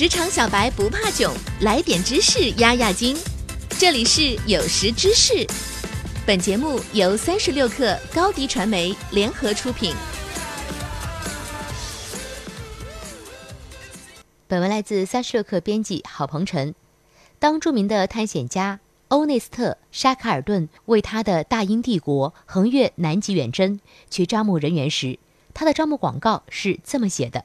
职场小白不怕囧，来点知识压压惊。这里是有识知识，本节目由三十六克高低传媒联合出品。本文来自三十六克编辑郝鹏程。当著名的探险家欧内斯特·沙卡尔顿为他的大英帝国横越南极远征去招募人员时，他的招募广告是这么写的：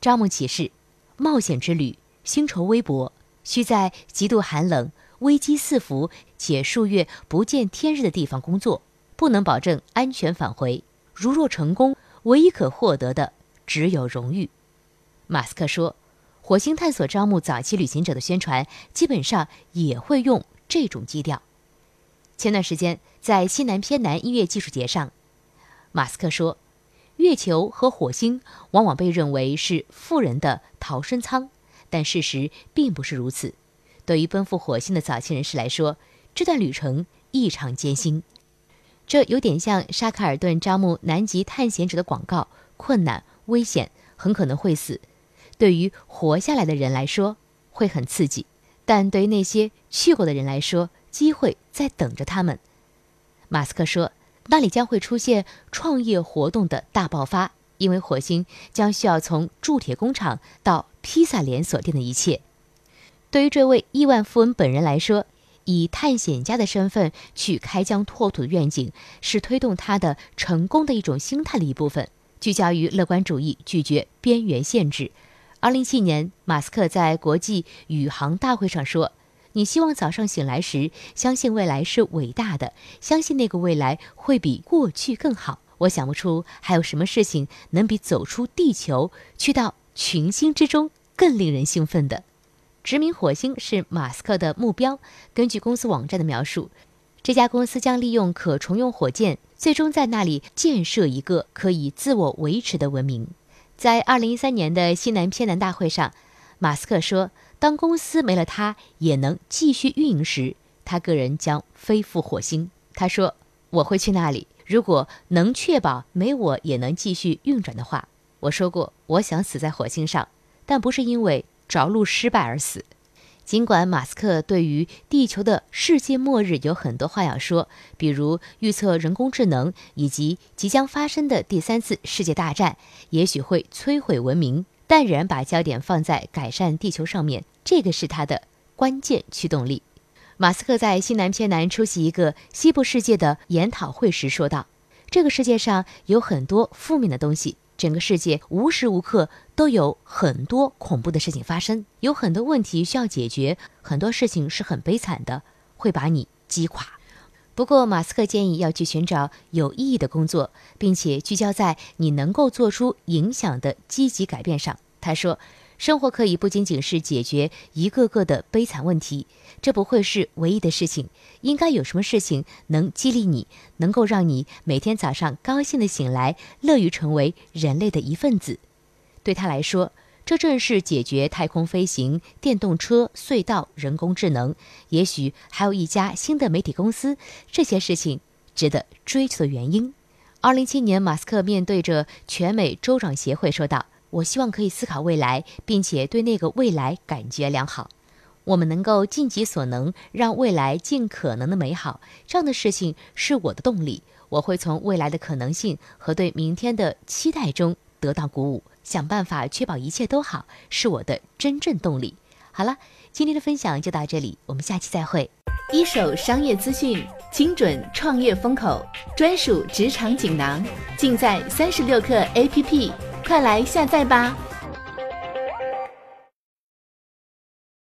招募启事。冒险之旅，薪酬微薄，需在极度寒冷、危机四伏且数月不见天日的地方工作，不能保证安全返回。如若成功，唯一可获得的只有荣誉。马斯克说，火星探索招募早期旅行者的宣传，基本上也会用这种基调。前段时间，在西南偏南音乐技术节上，马斯克说。月球和火星往往被认为是富人的逃生舱，但事实并不是如此。对于奔赴火星的早期人士来说，这段旅程异常艰辛。这有点像沙卡尔顿招募南极探险者的广告：困难、危险，很可能会死。对于活下来的人来说，会很刺激；但对于那些去过的人来说，机会在等着他们。马斯克说。那里将会出现创业活动的大爆发，因为火星将需要从铸铁工厂到披萨连锁店的一切。对于这位亿万富翁本人来说，以探险家的身份去开疆拓土的愿景，是推动他的成功的一种心态的一部分，聚焦于乐观主义，拒绝边缘限制。二零一七年，马斯克在国际宇航大会上说。你希望早上醒来时，相信未来是伟大的，相信那个未来会比过去更好。我想不出还有什么事情能比走出地球，去到群星之中更令人兴奋的。殖民火星是马斯克的目标。根据公司网站的描述，这家公司将利用可重用火箭，最终在那里建设一个可以自我维持的文明。在二零一三年的西南偏南大会上，马斯克说。当公司没了他也能继续运营时，他个人将飞赴火星。他说：“我会去那里，如果能确保没我也能继续运转的话。”我说过，我想死在火星上，但不是因为着陆失败而死。尽管马斯克对于地球的世界末日有很多话要说，比如预测人工智能以及即将发生的第三次世界大战，也许会摧毁文明。但仍然把焦点放在改善地球上面，这个是他的关键驱动力。马斯克在西南偏南出席一个西部世界的研讨会时说道：“这个世界上有很多负面的东西，整个世界无时无刻都有很多恐怖的事情发生，有很多问题需要解决，很多事情是很悲惨的，会把你击垮。”不过，马斯克建议要去寻找有意义的工作，并且聚焦在你能够做出影响的积极改变上。他说：“生活可以不仅仅是解决一个个的悲惨问题，这不会是唯一的事情。应该有什么事情能激励你，能够让你每天早上高兴的醒来，乐于成为人类的一份子。”对他来说。这正是解决太空飞行、电动车、隧道、人工智能，也许还有一家新的媒体公司，这些事情值得追求的原因。二零一七年，马斯克面对着全美州长协会说道：“我希望可以思考未来，并且对那个未来感觉良好。我们能够尽己所能，让未来尽可能的美好。这样的事情是我的动力。我会从未来的可能性和对明天的期待中得到鼓舞。”想办法确保一切都好，是我的真正动力。好了，今天的分享就到这里，我们下期再会。一手商业资讯，精准创业风口，专属职场锦囊，尽在三十六课 APP，快来下载吧。